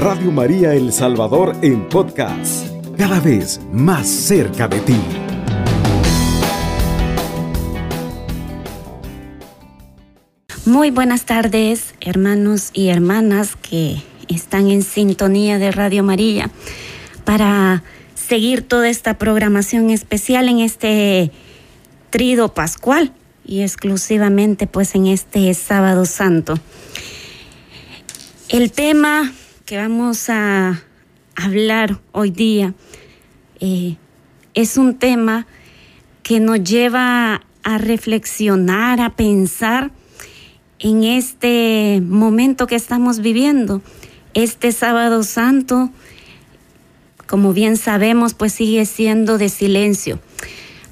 Radio María El Salvador en podcast, cada vez más cerca de ti. Muy buenas tardes, hermanos y hermanas que están en sintonía de Radio María para seguir toda esta programación especial en este trido pascual y exclusivamente pues en este sábado santo. El tema que vamos a hablar hoy día eh, es un tema que nos lleva a reflexionar, a pensar en este momento que estamos viviendo, este sábado santo, como bien sabemos, pues sigue siendo de silencio.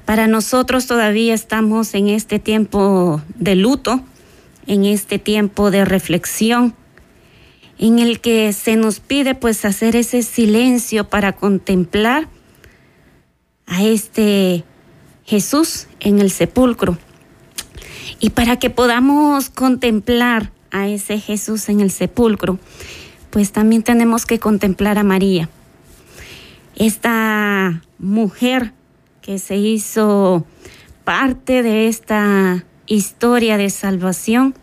Para nosotros todavía estamos en este tiempo de luto, en este tiempo de reflexión, en el que se nos pide pues hacer ese silencio para contemplar a este Jesús en el sepulcro. Y para que podamos contemplar a ese Jesús en el sepulcro, pues también tenemos que contemplar a María. Esta mujer que se hizo parte de esta historia de salvación,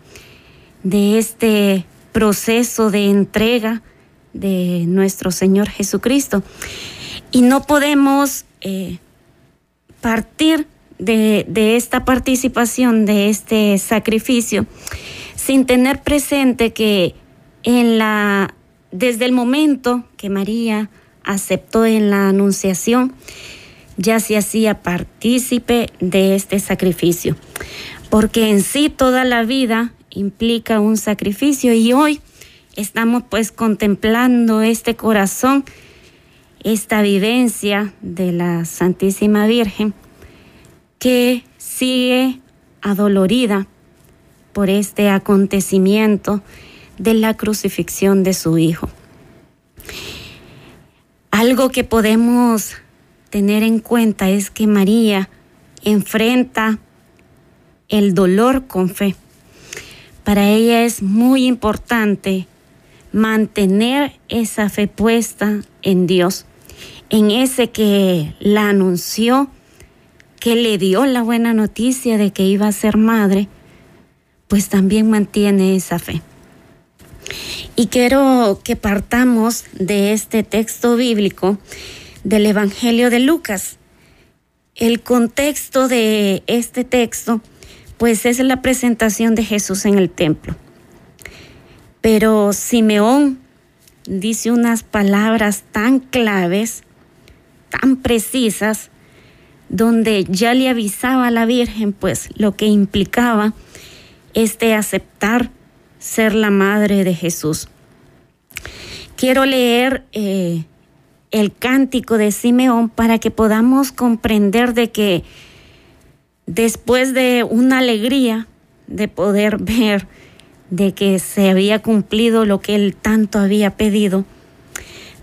de este proceso de entrega de nuestro Señor Jesucristo. Y no podemos eh, partir de, de, esta participación, de este sacrificio, sin tener presente que en la, desde el momento que María aceptó en la anunciación, ya se hacía partícipe de este sacrificio, porque en sí toda la vida implica un sacrificio y hoy estamos pues contemplando este corazón, esta vivencia de la Santísima Virgen que sigue adolorida por este acontecimiento de la crucifixión de su Hijo. Algo que podemos tener en cuenta es que María enfrenta el dolor con fe para ella es muy importante mantener esa fe puesta en Dios, en ese que la anunció, que le dio la buena noticia de que iba a ser madre, pues también mantiene esa fe. Y quiero que partamos de este texto bíblico del Evangelio de Lucas. El contexto de este texto pues es la presentación de Jesús en el templo. Pero Simeón dice unas palabras tan claves, tan precisas, donde ya le avisaba a la Virgen pues lo que implicaba este aceptar ser la madre de Jesús. Quiero leer eh, el cántico de Simeón para que podamos comprender de que después de una alegría de poder ver de que se había cumplido lo que él tanto había pedido,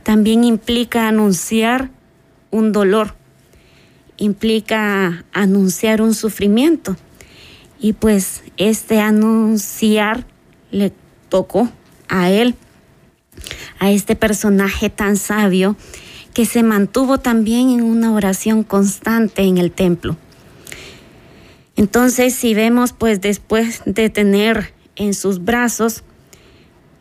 también implica anunciar un dolor, implica anunciar un sufrimiento. Y pues este anunciar le tocó a él, a este personaje tan sabio que se mantuvo también en una oración constante en el templo. Entonces, si vemos, pues después de tener en sus brazos,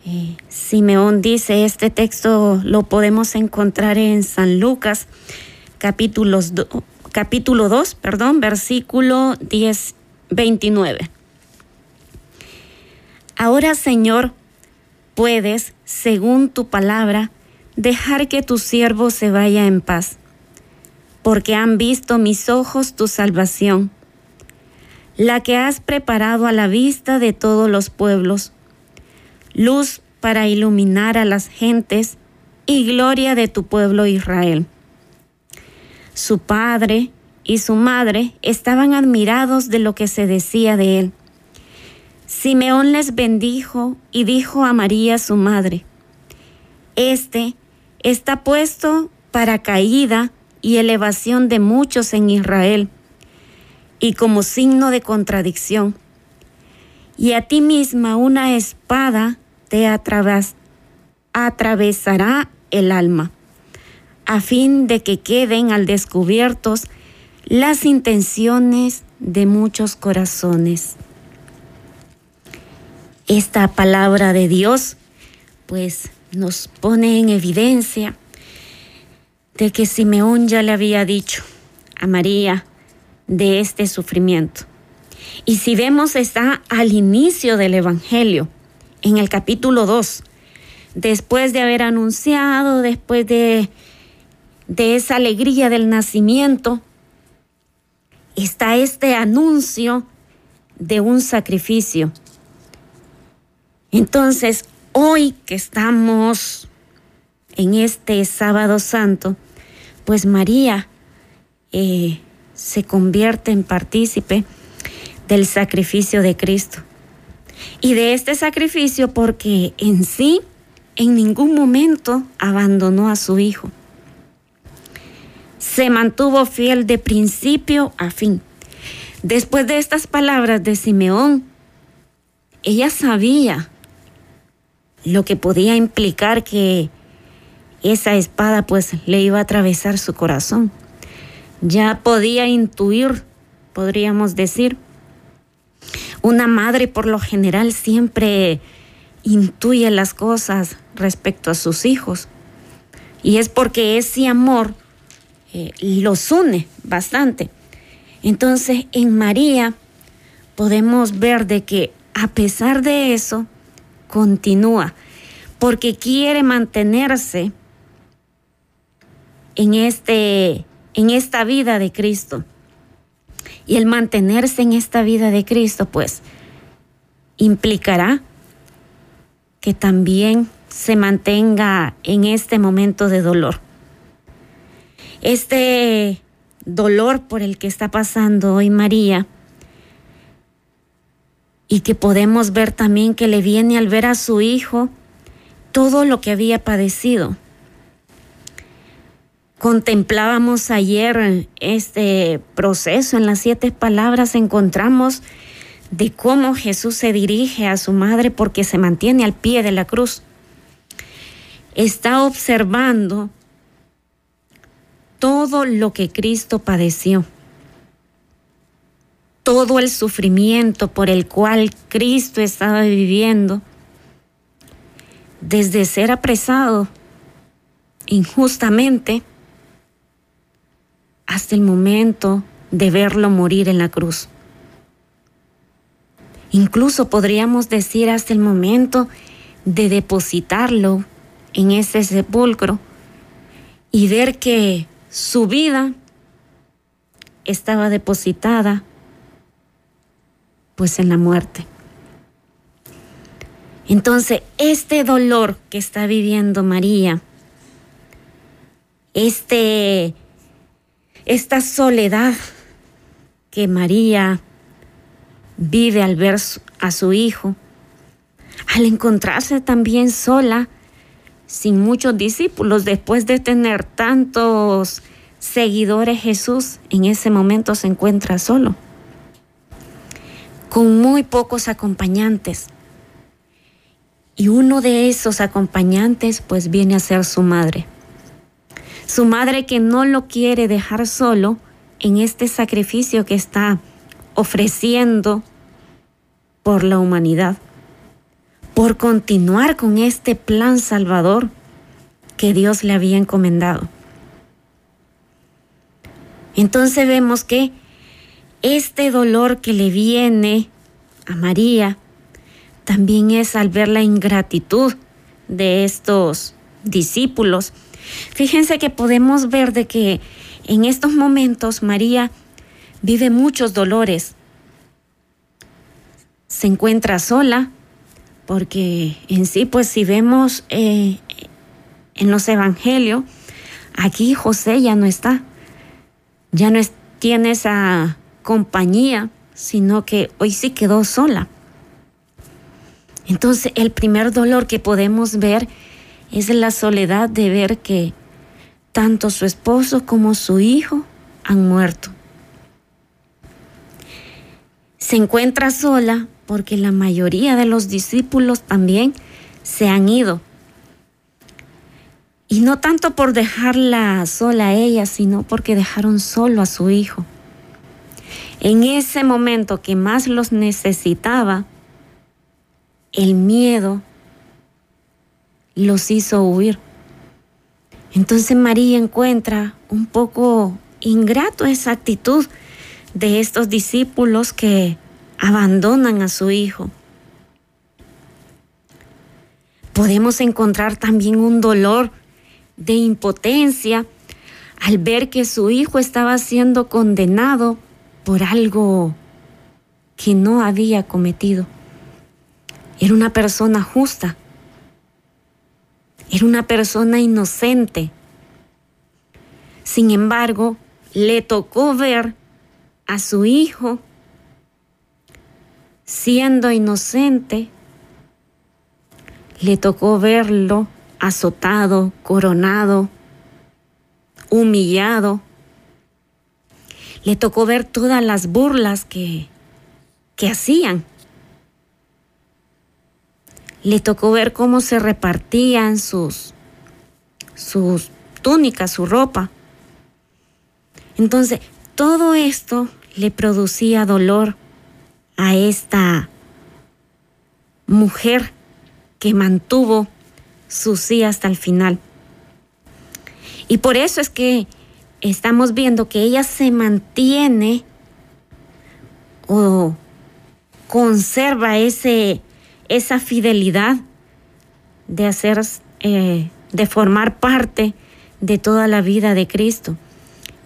eh, Simeón dice, este texto lo podemos encontrar en San Lucas, capítulos capítulo 2, perdón, versículo 10, 29. Ahora, Señor, puedes, según tu palabra, dejar que tu siervo se vaya en paz, porque han visto mis ojos tu salvación la que has preparado a la vista de todos los pueblos, luz para iluminar a las gentes y gloria de tu pueblo Israel. Su padre y su madre estaban admirados de lo que se decía de él. Simeón les bendijo y dijo a María su madre, Este está puesto para caída y elevación de muchos en Israel y como signo de contradicción. Y a ti misma una espada te, atravesará el alma, a fin de que queden al descubiertos las intenciones de muchos corazones. Esta palabra de Dios pues nos pone en evidencia de que Simeón ya le había dicho a María de este sufrimiento. Y si vemos está al inicio del Evangelio, en el capítulo 2, después de haber anunciado, después de, de esa alegría del nacimiento, está este anuncio de un sacrificio. Entonces, hoy que estamos en este sábado santo, pues María eh, se convierte en partícipe del sacrificio de Cristo. Y de este sacrificio porque en sí, en ningún momento abandonó a su Hijo. Se mantuvo fiel de principio a fin. Después de estas palabras de Simeón, ella sabía lo que podía implicar que esa espada pues le iba a atravesar su corazón. Ya podía intuir, podríamos decir. Una madre por lo general siempre intuye las cosas respecto a sus hijos. Y es porque ese amor eh, los une bastante. Entonces en María podemos ver de que a pesar de eso, continúa, porque quiere mantenerse en, este, en esta vida de Cristo. Y el mantenerse en esta vida de Cristo, pues, implicará que también se mantenga en este momento de dolor. Este dolor por el que está pasando hoy María, y que podemos ver también que le viene al ver a su hijo todo lo que había padecido. Contemplábamos ayer este proceso en las siete palabras, encontramos de cómo Jesús se dirige a su madre porque se mantiene al pie de la cruz. Está observando todo lo que Cristo padeció, todo el sufrimiento por el cual Cristo estaba viviendo, desde ser apresado injustamente, hasta el momento de verlo morir en la cruz. Incluso podríamos decir hasta el momento de depositarlo en ese sepulcro y ver que su vida estaba depositada pues en la muerte. Entonces, este dolor que está viviendo María, este esta soledad que María vive al ver a su hijo, al encontrarse también sola, sin muchos discípulos, después de tener tantos seguidores, Jesús en ese momento se encuentra solo, con muy pocos acompañantes. Y uno de esos acompañantes pues viene a ser su madre. Su madre que no lo quiere dejar solo en este sacrificio que está ofreciendo por la humanidad, por continuar con este plan salvador que Dios le había encomendado. Entonces vemos que este dolor que le viene a María también es al ver la ingratitud de estos discípulos Fíjense que podemos ver de que en estos momentos María vive muchos dolores. Se encuentra sola, porque en sí, pues si vemos eh, en los evangelios, aquí José ya no está, ya no tiene esa compañía, sino que hoy sí quedó sola. Entonces el primer dolor que podemos ver es la soledad de ver que tanto su esposo como su hijo han muerto. Se encuentra sola porque la mayoría de los discípulos también se han ido. Y no tanto por dejarla sola a ella, sino porque dejaron solo a su hijo. En ese momento que más los necesitaba, el miedo los hizo huir. Entonces María encuentra un poco ingrato esa actitud de estos discípulos que abandonan a su hijo. Podemos encontrar también un dolor de impotencia al ver que su hijo estaba siendo condenado por algo que no había cometido. Era una persona justa. Era una persona inocente. Sin embargo, le tocó ver a su hijo siendo inocente. Le tocó verlo azotado, coronado, humillado. Le tocó ver todas las burlas que, que hacían. Le tocó ver cómo se repartían sus, sus túnicas, su ropa. Entonces, todo esto le producía dolor a esta mujer que mantuvo su sí hasta el final. Y por eso es que estamos viendo que ella se mantiene o conserva ese, esa fidelidad de hacer, eh, de formar parte de toda la vida de Cristo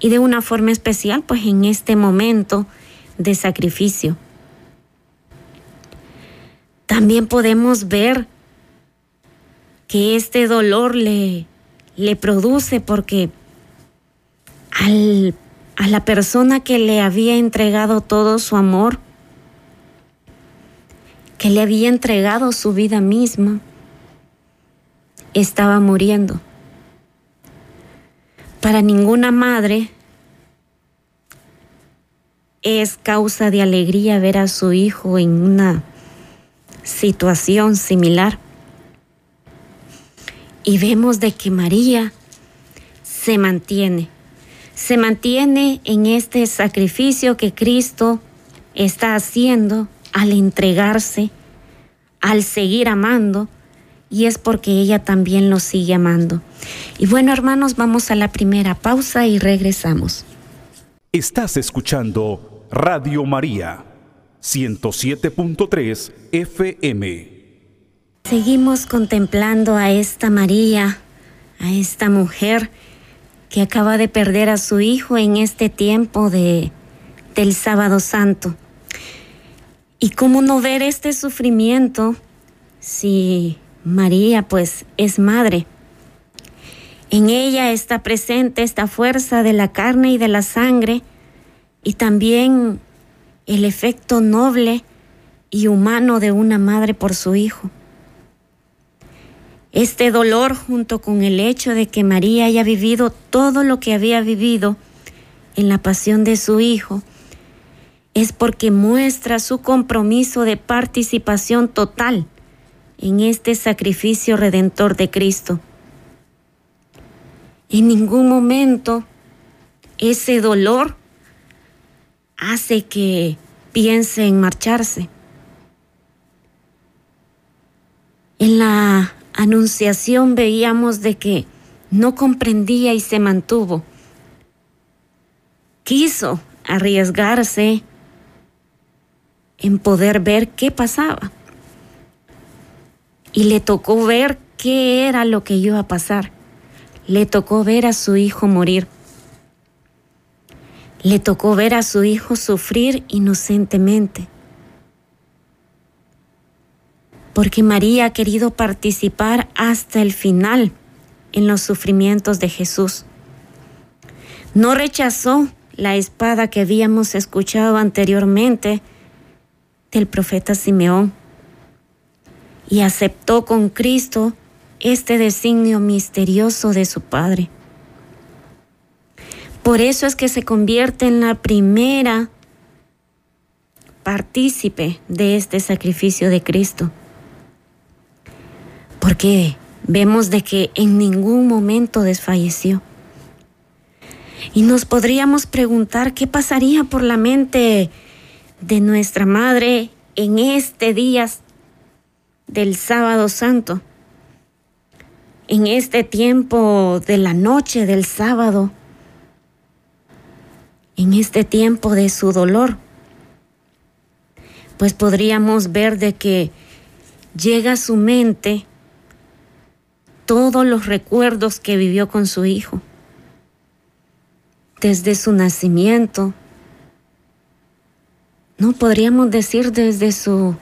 y de una forma especial, pues en este momento de sacrificio. También podemos ver que este dolor le, le produce porque al, a la persona que le había entregado todo su amor, que le había entregado su vida misma, estaba muriendo. Para ninguna madre es causa de alegría ver a su hijo en una situación similar. Y vemos de que María se mantiene, se mantiene en este sacrificio que Cristo está haciendo al entregarse, al seguir amando, y es porque ella también lo sigue amando. Y bueno, hermanos, vamos a la primera pausa y regresamos. Estás escuchando Radio María, 107.3 FM. Seguimos contemplando a esta María, a esta mujer que acaba de perder a su hijo en este tiempo de, del sábado santo. ¿Y cómo no ver este sufrimiento si María pues es madre? En ella está presente esta fuerza de la carne y de la sangre y también el efecto noble y humano de una madre por su hijo. Este dolor junto con el hecho de que María haya vivido todo lo que había vivido en la pasión de su Hijo, es porque muestra su compromiso de participación total en este sacrificio redentor de Cristo. En ningún momento ese dolor hace que piense en marcharse. En la anunciación veíamos de que no comprendía y se mantuvo. Quiso arriesgarse en poder ver qué pasaba. Y le tocó ver qué era lo que iba a pasar. Le tocó ver a su hijo morir. Le tocó ver a su hijo sufrir inocentemente porque María ha querido participar hasta el final en los sufrimientos de Jesús. No rechazó la espada que habíamos escuchado anteriormente del profeta Simeón y aceptó con Cristo este designio misterioso de su Padre. Por eso es que se convierte en la primera partícipe de este sacrificio de Cristo porque vemos de que en ningún momento desfalleció. Y nos podríamos preguntar qué pasaría por la mente de nuestra madre en este día del sábado santo, en este tiempo de la noche del sábado, en este tiempo de su dolor, pues podríamos ver de que llega a su mente todos los recuerdos que vivió con su hijo, desde su nacimiento, no podríamos decir desde su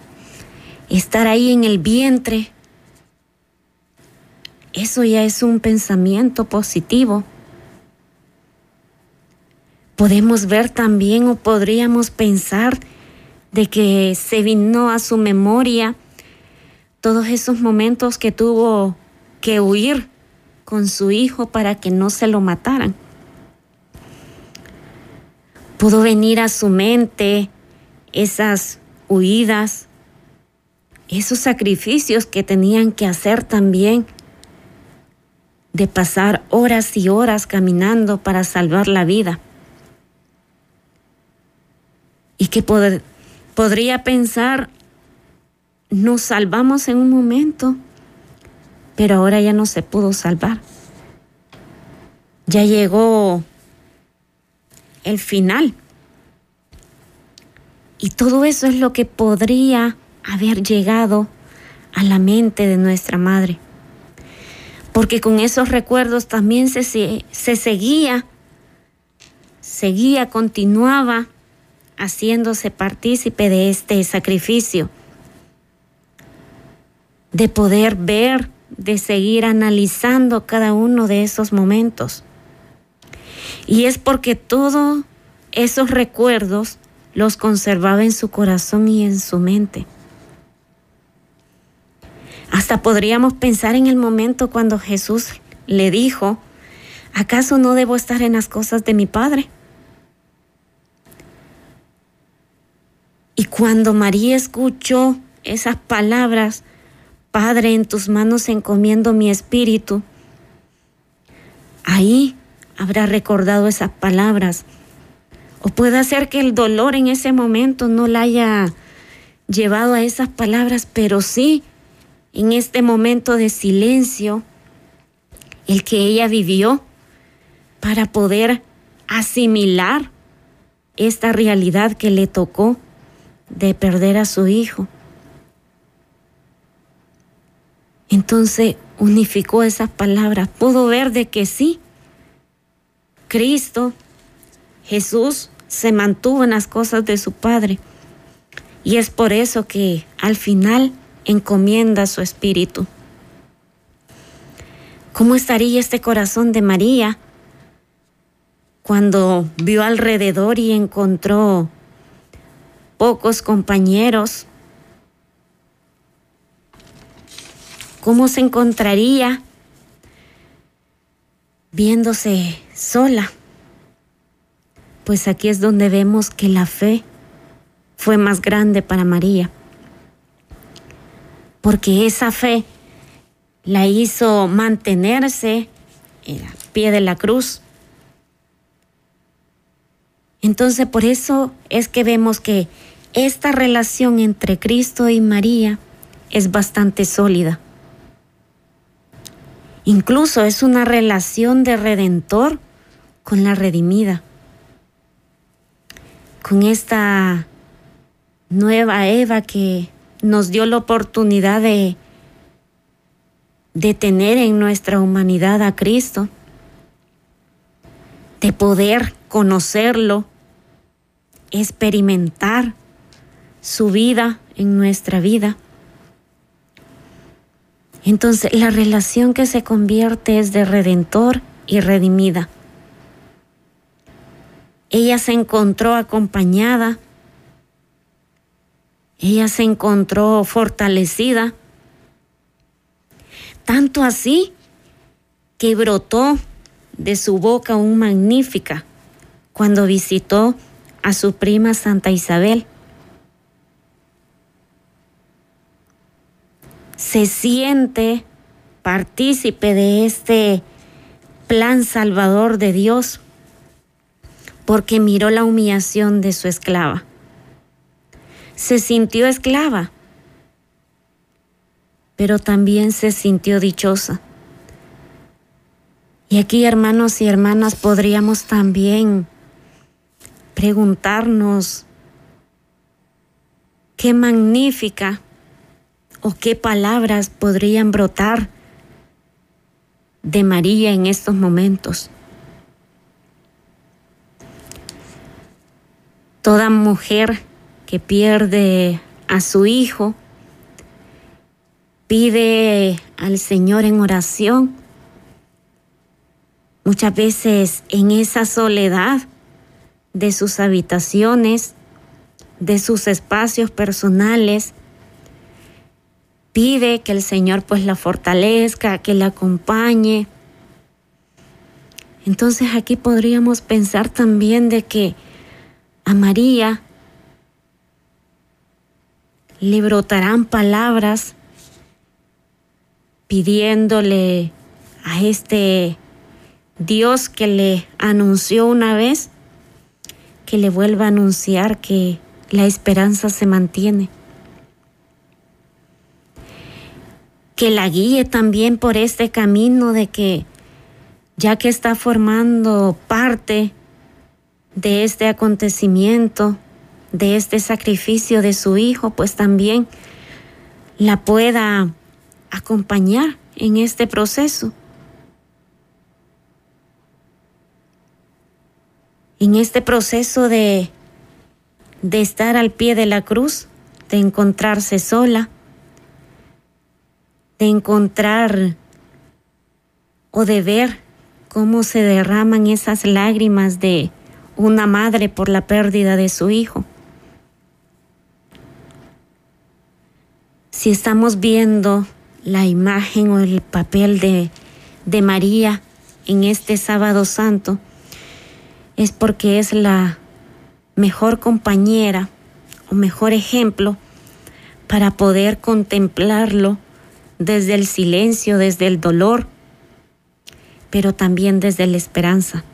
estar ahí en el vientre. Eso ya es un pensamiento positivo. Podemos ver también o podríamos pensar de que se vino a su memoria todos esos momentos que tuvo que huir con su hijo para que no se lo mataran. Pudo venir a su mente esas huidas, esos sacrificios que tenían que hacer también, de pasar horas y horas caminando para salvar la vida. Y que podría pensar, nos salvamos en un momento, pero ahora ya no se pudo salvar. Ya llegó el final. Y todo eso es lo que podría haber llegado a la mente de nuestra madre. Porque con esos recuerdos también se, se seguía, seguía, continuaba haciéndose partícipe de este sacrificio, de poder ver, de seguir analizando cada uno de esos momentos. Y es porque todos esos recuerdos los conservaba en su corazón y en su mente. Hasta podríamos pensar en el momento cuando Jesús le dijo, ¿acaso no debo estar en las cosas de mi Padre? Y cuando María escuchó esas palabras, Padre, en tus manos encomiendo mi espíritu, ahí habrá recordado esas palabras. O puede ser que el dolor en ese momento no la haya llevado a esas palabras, pero sí en este momento de silencio, el que ella vivió para poder asimilar esta realidad que le tocó de perder a su hijo. Entonces unificó esas palabras, pudo ver de que sí, Cristo, Jesús, se mantuvo en las cosas de su Padre. Y es por eso que al final encomienda su espíritu. ¿Cómo estaría este corazón de María cuando vio alrededor y encontró pocos compañeros? ¿Cómo se encontraría viéndose sola? Pues aquí es donde vemos que la fe fue más grande para María, porque esa fe la hizo mantenerse al pie de la cruz. Entonces por eso es que vemos que esta relación entre Cristo y María es bastante sólida. Incluso es una relación de redentor con la redimida. Con esta nueva Eva que nos dio la oportunidad de, de tener en nuestra humanidad a Cristo, de poder conocerlo, experimentar su vida en nuestra vida. Entonces la relación que se convierte es de redentor y redimida. Ella se encontró acompañada, ella se encontró fortalecida, tanto así que brotó de su boca un magnífica cuando visitó a su prima Santa Isabel. se siente partícipe de este plan salvador de Dios, porque miró la humillación de su esclava. Se sintió esclava, pero también se sintió dichosa. Y aquí, hermanos y hermanas, podríamos también preguntarnos qué magnífica o qué palabras podrían brotar de María en estos momentos. Toda mujer que pierde a su hijo pide al Señor en oración, muchas veces en esa soledad de sus habitaciones, de sus espacios personales, pide que el Señor pues la fortalezca, que la acompañe. Entonces aquí podríamos pensar también de que a María le brotarán palabras pidiéndole a este Dios que le anunció una vez, que le vuelva a anunciar que la esperanza se mantiene. Que la guíe también por este camino de que ya que está formando parte de este acontecimiento, de este sacrificio de su hijo, pues también la pueda acompañar en este proceso. En este proceso de, de estar al pie de la cruz, de encontrarse sola, de encontrar o de ver cómo se derraman esas lágrimas de una madre por la pérdida de su hijo. Si estamos viendo la imagen o el papel de, de María en este sábado santo, es porque es la mejor compañera o mejor ejemplo para poder contemplarlo desde el silencio, desde el dolor, pero también desde la esperanza.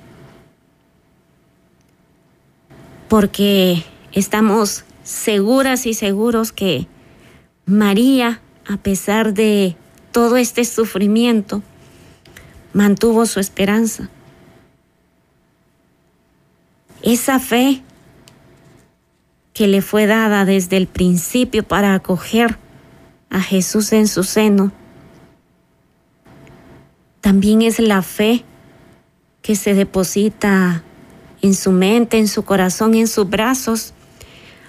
Porque estamos seguras y seguros que María a pesar de todo este sufrimiento, mantuvo su esperanza. Esa fe que le fue dada desde el principio para acoger a Jesús en su seno, también es la fe que se deposita en su mente, en su corazón, en sus brazos,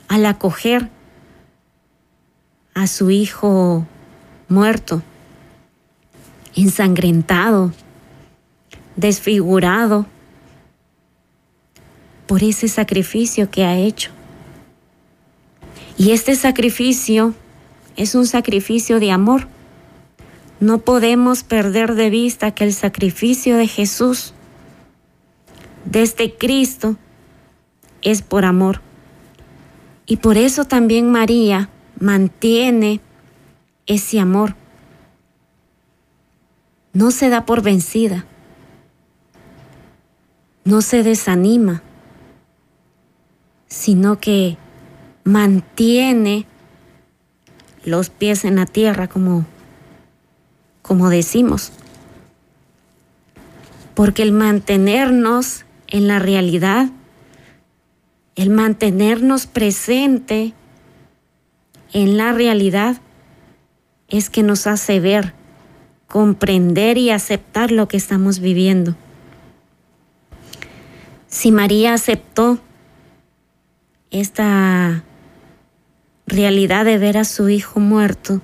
al acoger a su hijo muerto, ensangrentado, desfigurado por ese sacrificio que ha hecho. Y este sacrificio es un sacrificio de amor. No podemos perder de vista que el sacrificio de Jesús, de este Cristo, es por amor. Y por eso también María mantiene ese amor. No se da por vencida. No se desanima, sino que mantiene los pies en la tierra, como, como decimos. Porque el mantenernos en la realidad, el mantenernos presente en la realidad es que nos hace ver, comprender y aceptar lo que estamos viviendo. Si María aceptó esta realidad de ver a su hijo muerto,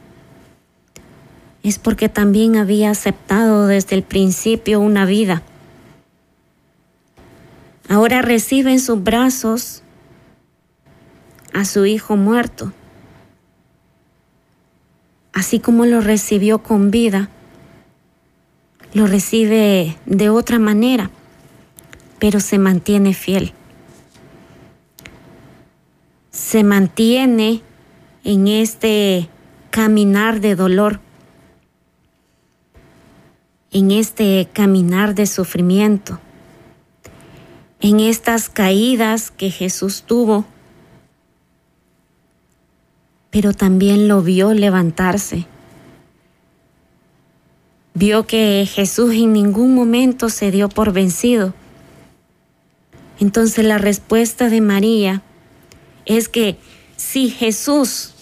es porque también había aceptado desde el principio una vida. Ahora recibe en sus brazos a su hijo muerto así como lo recibió con vida, lo recibe de otra manera, pero se mantiene fiel. Se mantiene en este caminar de dolor. en este caminar de sufrimiento, en estas caídas que Jesús tuvo, pero también lo vio levantarse. Vio que Jesús en ningún momento se dio por vencido. Entonces la respuesta de María es que si Jesús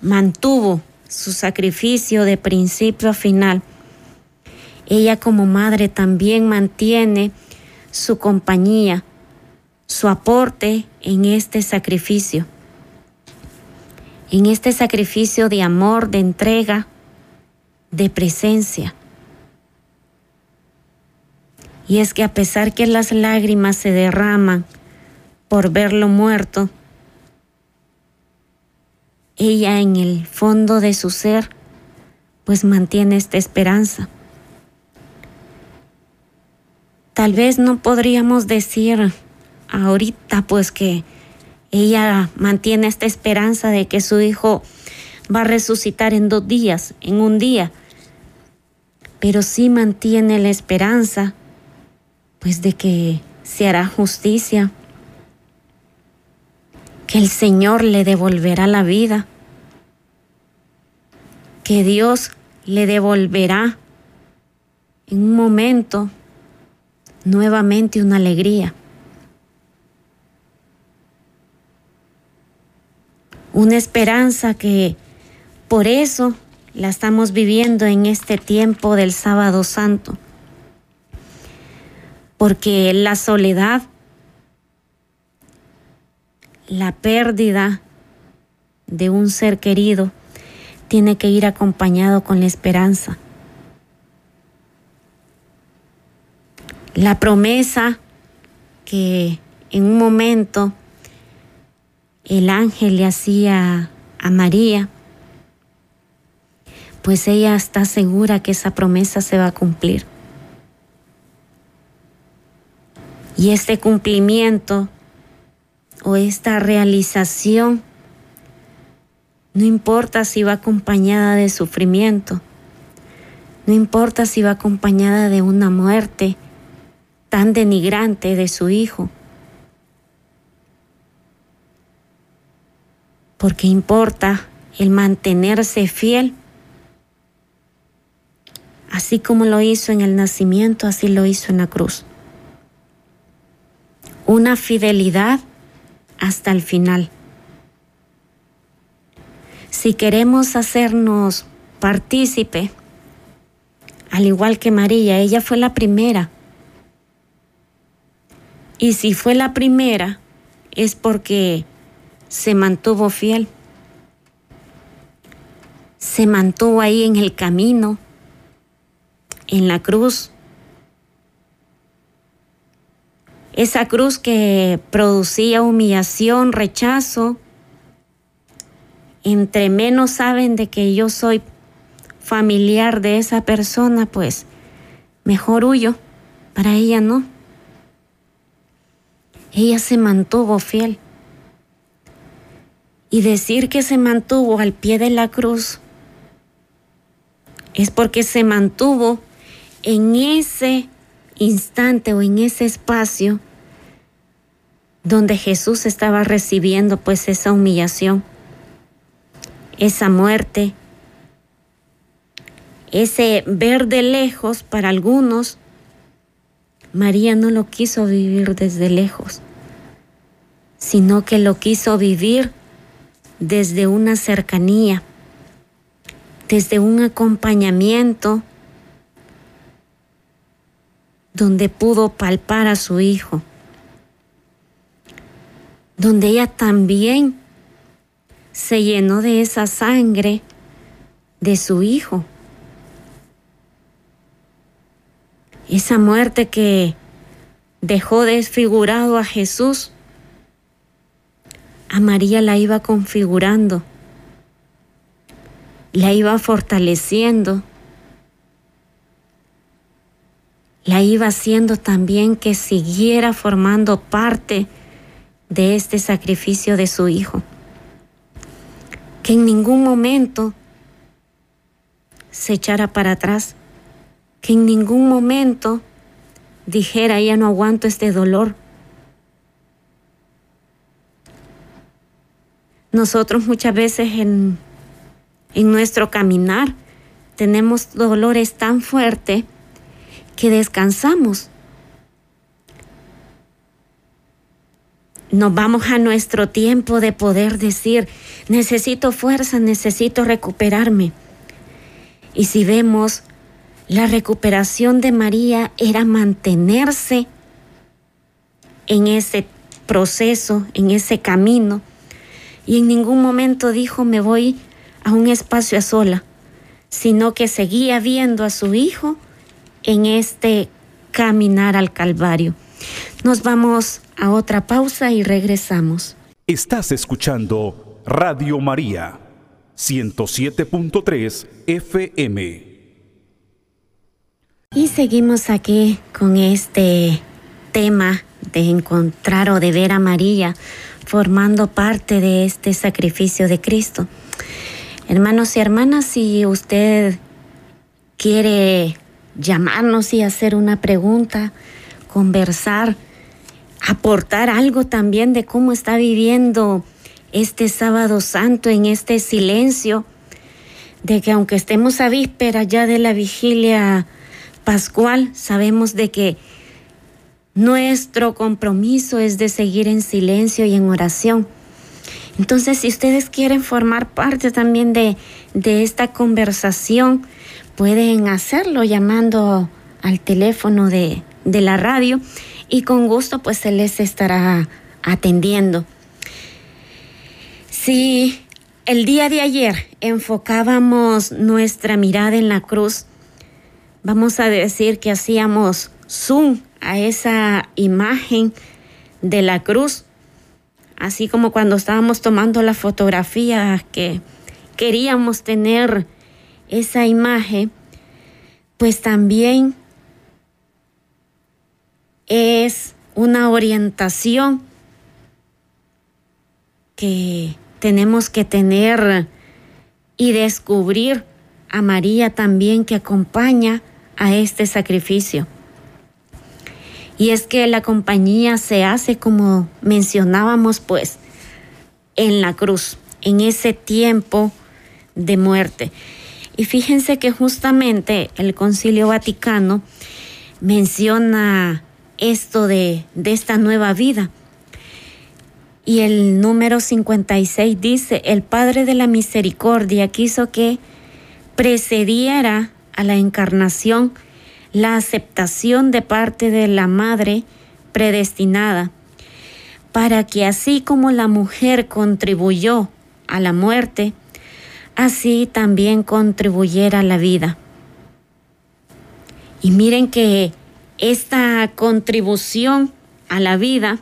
mantuvo su sacrificio de principio a final, ella como madre también mantiene su compañía, su aporte en este sacrificio, en este sacrificio de amor, de entrega, de presencia. Y es que a pesar que las lágrimas se derraman por verlo muerto, ella en el fondo de su ser pues mantiene esta esperanza. Tal vez no podríamos decir ahorita pues que ella mantiene esta esperanza de que su hijo va a resucitar en dos días, en un día, pero sí mantiene la esperanza pues de que se hará justicia, que el Señor le devolverá la vida, que Dios le devolverá en un momento nuevamente una alegría. Una esperanza que por eso la estamos viviendo en este tiempo del sábado santo. Porque la soledad la pérdida de un ser querido tiene que ir acompañado con la esperanza. La promesa que en un momento el ángel le hacía a María, pues ella está segura que esa promesa se va a cumplir. Y este cumplimiento o esta realización, no importa si va acompañada de sufrimiento, no importa si va acompañada de una muerte tan denigrante de su hijo, porque importa el mantenerse fiel, así como lo hizo en el nacimiento, así lo hizo en la cruz. Una fidelidad hasta el final. Si queremos hacernos partícipe, al igual que María, ella fue la primera. Y si fue la primera, es porque se mantuvo fiel. Se mantuvo ahí en el camino, en la cruz, esa cruz que producía humillación, rechazo. Entre menos saben de que yo soy familiar de esa persona, pues mejor huyo. Para ella no. Ella se mantuvo fiel. Y decir que se mantuvo al pie de la cruz es porque se mantuvo en ese instante o en ese espacio donde Jesús estaba recibiendo pues esa humillación, esa muerte, ese ver de lejos para algunos. María no lo quiso vivir desde lejos, sino que lo quiso vivir desde una cercanía, desde un acompañamiento donde pudo palpar a su hijo donde ella también se llenó de esa sangre de su hijo. Esa muerte que dejó desfigurado a Jesús, María la iba configurando, la iba fortaleciendo, la iba haciendo también que siguiera formando parte de este sacrificio de su Hijo. Que en ningún momento se echara para atrás, que en ningún momento dijera, ya no aguanto este dolor. Nosotros muchas veces en, en nuestro caminar tenemos dolores tan fuertes que descansamos. Nos vamos a nuestro tiempo de poder decir, necesito fuerza, necesito recuperarme. Y si vemos, la recuperación de María era mantenerse en ese proceso, en ese camino. Y en ningún momento dijo, me voy a un espacio a sola, sino que seguía viendo a su hijo en este caminar al Calvario. Nos vamos a otra pausa y regresamos. Estás escuchando Radio María, 107.3 FM. Y seguimos aquí con este tema de encontrar o de ver a María formando parte de este sacrificio de Cristo. Hermanos y hermanas, si usted quiere llamarnos y hacer una pregunta, conversar, aportar algo también de cómo está viviendo este sábado santo en este silencio, de que aunque estemos a víspera ya de la vigilia pascual, sabemos de que nuestro compromiso es de seguir en silencio y en oración. Entonces, si ustedes quieren formar parte también de, de esta conversación, pueden hacerlo llamando al teléfono de, de la radio y con gusto pues se les estará atendiendo. Si el día de ayer enfocábamos nuestra mirada en la cruz, vamos a decir que hacíamos zoom a esa imagen de la cruz, así como cuando estábamos tomando la fotografía que queríamos tener esa imagen, pues también es una orientación que tenemos que tener y descubrir a María también que acompaña a este sacrificio. Y es que la compañía se hace como mencionábamos pues en la cruz, en ese tiempo de muerte. Y fíjense que justamente el Concilio Vaticano menciona esto de, de esta nueva vida. Y el número 56 dice, el Padre de la Misericordia quiso que precediera a la encarnación la aceptación de parte de la Madre predestinada, para que así como la mujer contribuyó a la muerte, así también contribuyera a la vida. Y miren que esta contribución a la vida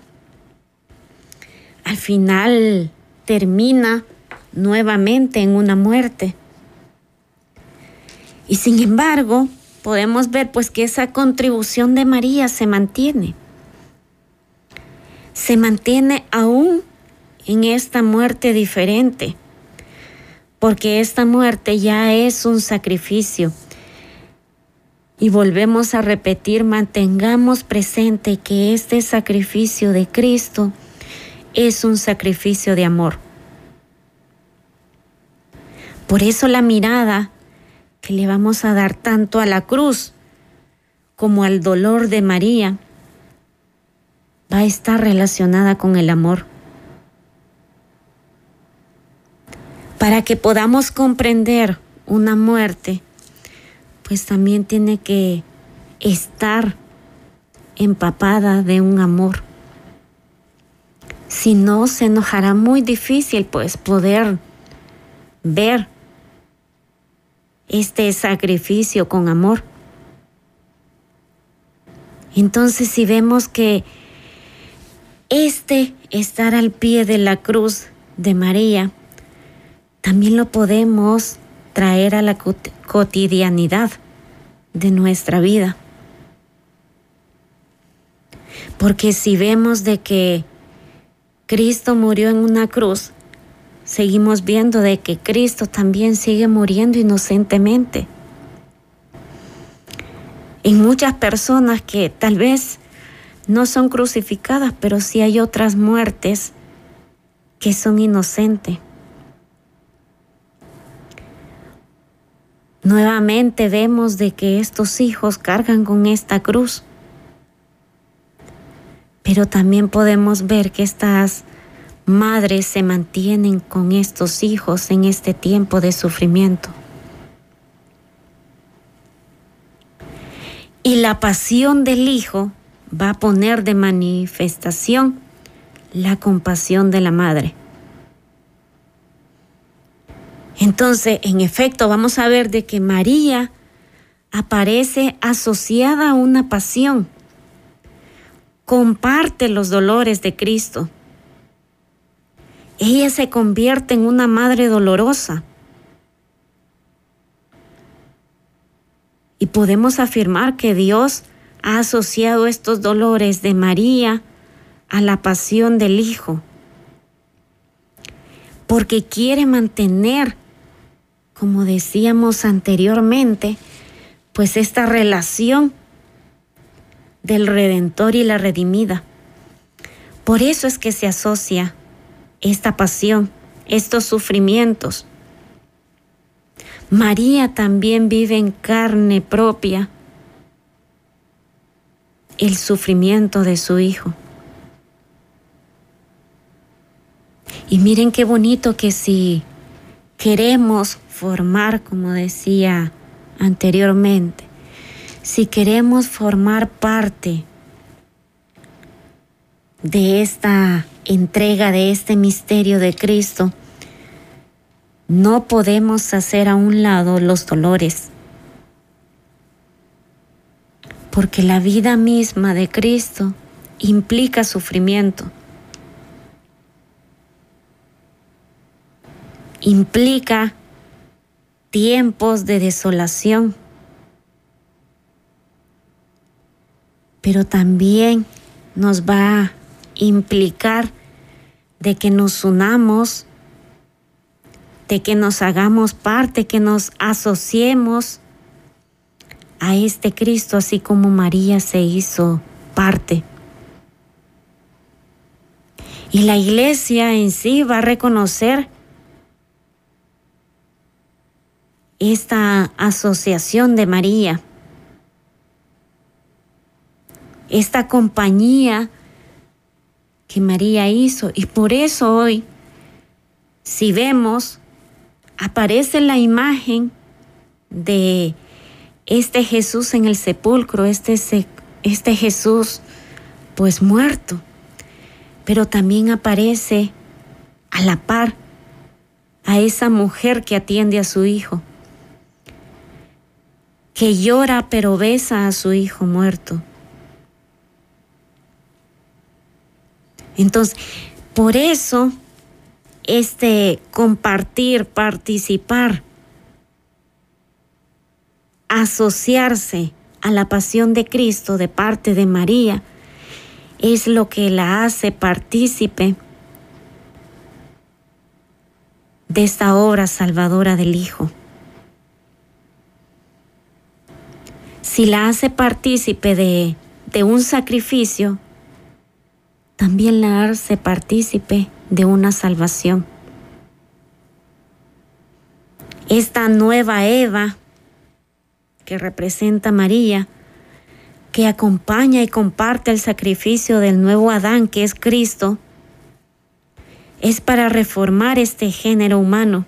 al final termina nuevamente en una muerte. Y sin embargo, podemos ver pues que esa contribución de María se mantiene. Se mantiene aún en esta muerte diferente porque esta muerte ya es un sacrificio. Y volvemos a repetir, mantengamos presente que este sacrificio de Cristo es un sacrificio de amor. Por eso la mirada que le vamos a dar tanto a la cruz como al dolor de María va a estar relacionada con el amor. Para que podamos comprender una muerte, pues también tiene que estar empapada de un amor. Si no, se nos hará muy difícil pues poder ver este sacrificio con amor. Entonces si vemos que este estar al pie de la cruz de María también lo podemos traer a la cotidianidad de nuestra vida. Porque si vemos de que Cristo murió en una cruz, seguimos viendo de que Cristo también sigue muriendo inocentemente. en muchas personas que tal vez no son crucificadas, pero sí hay otras muertes que son inocentes. Nuevamente vemos de que estos hijos cargan con esta cruz, pero también podemos ver que estas madres se mantienen con estos hijos en este tiempo de sufrimiento. Y la pasión del hijo va a poner de manifestación la compasión de la madre. Entonces, en efecto, vamos a ver de que María aparece asociada a una pasión, comparte los dolores de Cristo. Ella se convierte en una madre dolorosa. Y podemos afirmar que Dios ha asociado estos dolores de María a la pasión del Hijo, porque quiere mantener, como decíamos anteriormente, pues esta relación del Redentor y la redimida. Por eso es que se asocia esta pasión, estos sufrimientos. María también vive en carne propia el sufrimiento de su hijo. Y miren qué bonito que si queremos formar, como decía anteriormente, si queremos formar parte de esta entrega, de este misterio de Cristo, no podemos hacer a un lado los dolores. Porque la vida misma de Cristo implica sufrimiento, implica tiempos de desolación, pero también nos va implicar de que nos unamos, de que nos hagamos parte, que nos asociemos a este Cristo así como María se hizo parte. Y la iglesia en sí va a reconocer esta asociación de María, esta compañía que María hizo. Y por eso hoy, si vemos, aparece la imagen de este Jesús en el sepulcro, este, este Jesús pues muerto, pero también aparece a la par a esa mujer que atiende a su hijo, que llora pero besa a su hijo muerto. Entonces, por eso, este compartir, participar, asociarse a la pasión de Cristo de parte de María es lo que la hace partícipe de esta obra salvadora del Hijo. Si la hace partícipe de, de un sacrificio, también la hace partícipe de una salvación. Esta nueva Eva que representa a María, que acompaña y comparte el sacrificio del nuevo Adán, que es Cristo, es para reformar este género humano.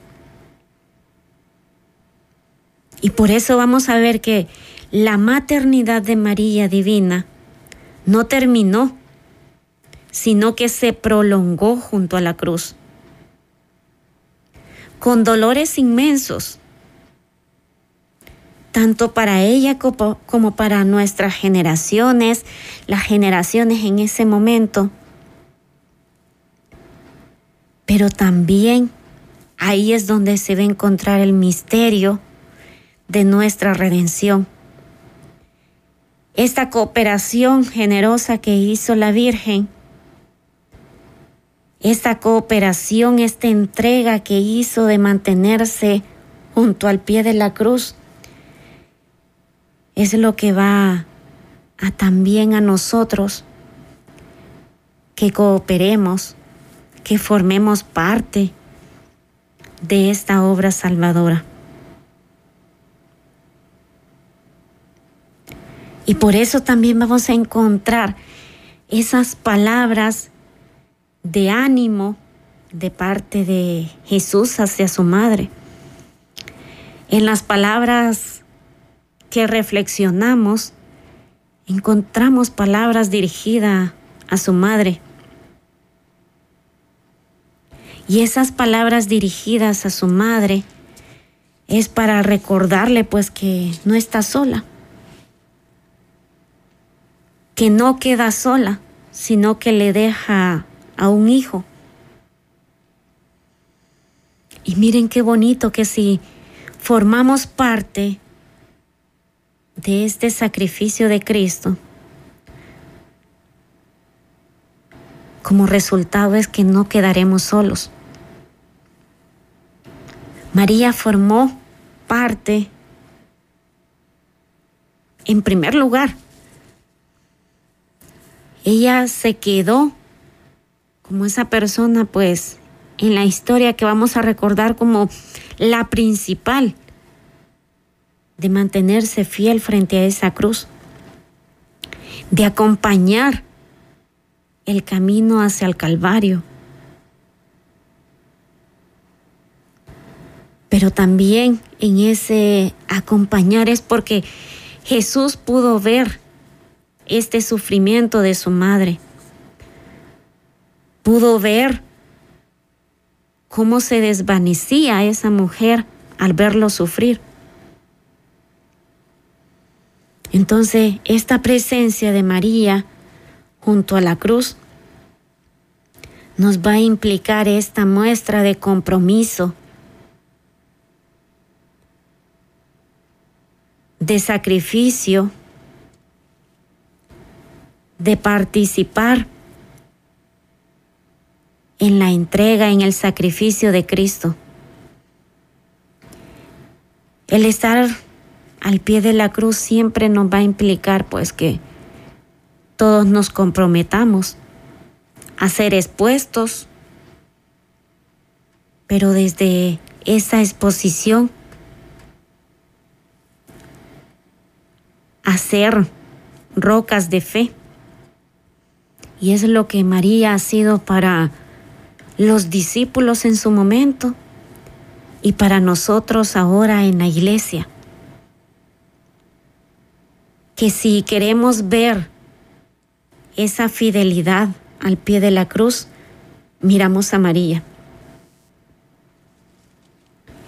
Y por eso vamos a ver que la maternidad de María divina no terminó, sino que se prolongó junto a la cruz. Con dolores inmensos, tanto para ella como, para nuestras generaciones, las generaciones en ese momento. Pero también ahí es donde se va a encontrar el misterio de nuestra redención. Esta cooperación generosa que hizo la Virgen, esta cooperación, esta entrega que hizo de mantenerse junto al pie de la cruz, es lo que va a también a nosotros que cooperemos, que formemos parte de esta obra salvadora. Y por eso también vamos a encontrar esas palabras de ánimo de parte de Jesús hacia su madre. En las palabras que reflexionamos, encontramos palabras dirigidas a su madre. Y esas palabras dirigidas a su madre es para recordarle pues que no está sola, que no queda sola, sino que le deja a un hijo. Y miren qué bonito que si formamos parte de este sacrificio de Cristo, como resultado es que no quedaremos solos. María formó parte, en primer lugar, ella se quedó como esa persona, pues, en la historia que vamos a recordar como la principal de mantenerse fiel frente a esa cruz, de acompañar el camino hacia el Calvario pero también en ese acompañar es porque Jesús pudo ver este sufrimiento de su madre. Pudo ver cómo se desvanecía esa mujer al verlo sufrir. Entonces, esta presencia de María junto a la cruz nos va a implicar esta muestra de compromiso de sacrificio, de participar en la entrega, en el sacrificio de Cristo. El estar al pie de la cruz siempre nos va a implicar pues que todos nos comprometamos a ser expuestos, pero desde esa exposición hacer rocas de fe. Y es lo que María ha sido para los discípulos en su momento y para nosotros ahora en la iglesia. Que si queremos ver esa fidelidad al pie de la cruz, miramos a María.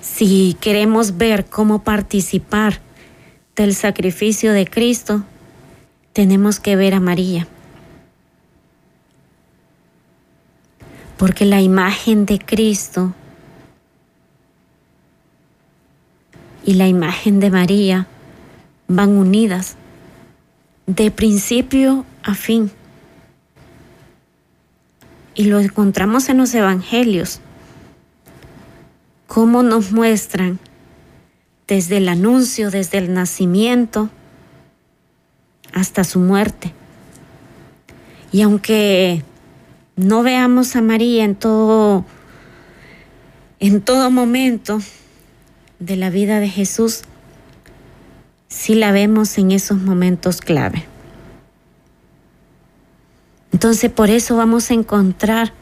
Si queremos ver cómo participar del sacrificio de Cristo, tenemos que ver a María. Porque la imagen de Cristo y la imagen de María van unidas de principio a fin. Y lo encontramos en los evangelios, cómo nos muestran desde el anuncio, desde el nacimiento hasta su muerte. Y aunque no veamos a María en todo en todo momento de la vida de Jesús, sí la vemos en esos momentos clave. Entonces por eso vamos a encontrar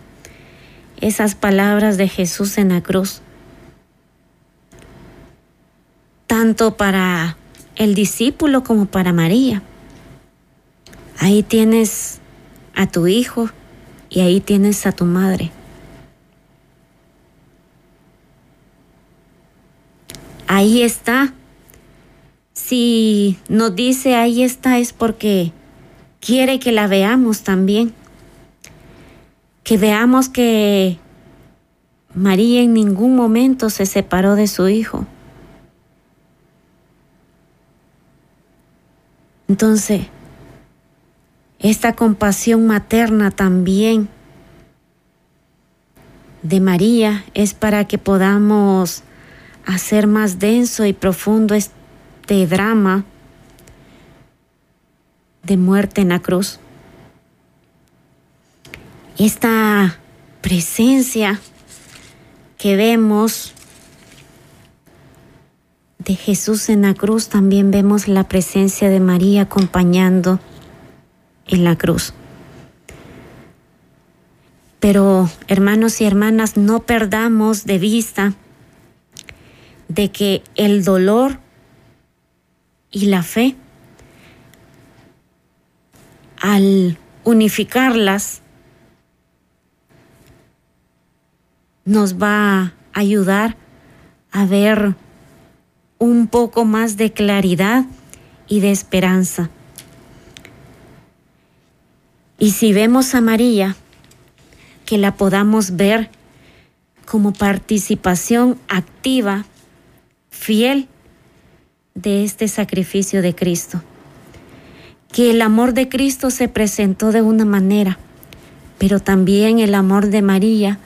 esas palabras de Jesús en la cruz tanto para el discípulo como para María. Ahí tienes a tu hijo y ahí tienes a tu madre. Ahí está. Si nos dice ahí está es porque quiere que la veamos también. Que veamos que María en ningún momento se separó de su hijo. Entonces, esta compasión materna también de María es para que podamos hacer más denso y profundo este drama de muerte en la cruz. Esta presencia que vemos de Jesús en la cruz, también vemos la presencia de María acompañando en la cruz. Pero hermanos y hermanas, no perdamos de vista de que el dolor y la fe, al unificarlas, nos va a ayudar a ver un poco más de claridad y de esperanza. Y si vemos a María, que la podamos ver como participación activa, fiel de este sacrificio de Cristo. Que el amor de Cristo se presentó de una manera, pero también el amor de María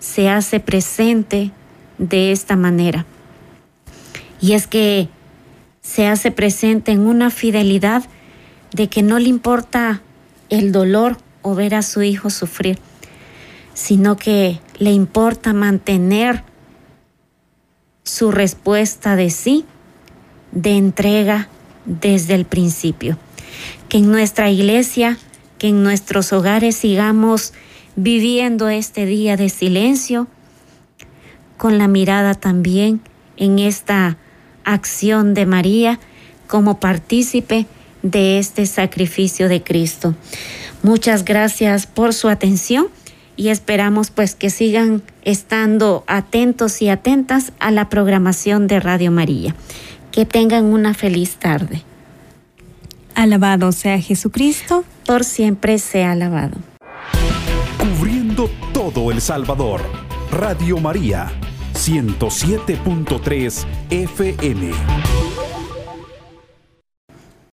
se hace presente de esta manera. Y es que se hace presente en una fidelidad de que no le importa el dolor o ver a su hijo sufrir, sino que le importa mantener su respuesta de sí, de entrega desde el principio. Que en nuestra iglesia, que en nuestros hogares sigamos viviendo este día de silencio, con la mirada también en esta acción de María como partícipe de este sacrificio de Cristo. Muchas gracias por su atención y esperamos pues que sigan estando atentos y atentas a la programación de Radio María. Que tengan una feliz tarde. Alabado sea Jesucristo. Por siempre sea alabado. Cubriendo todo El Salvador. Radio María 107.3 FM.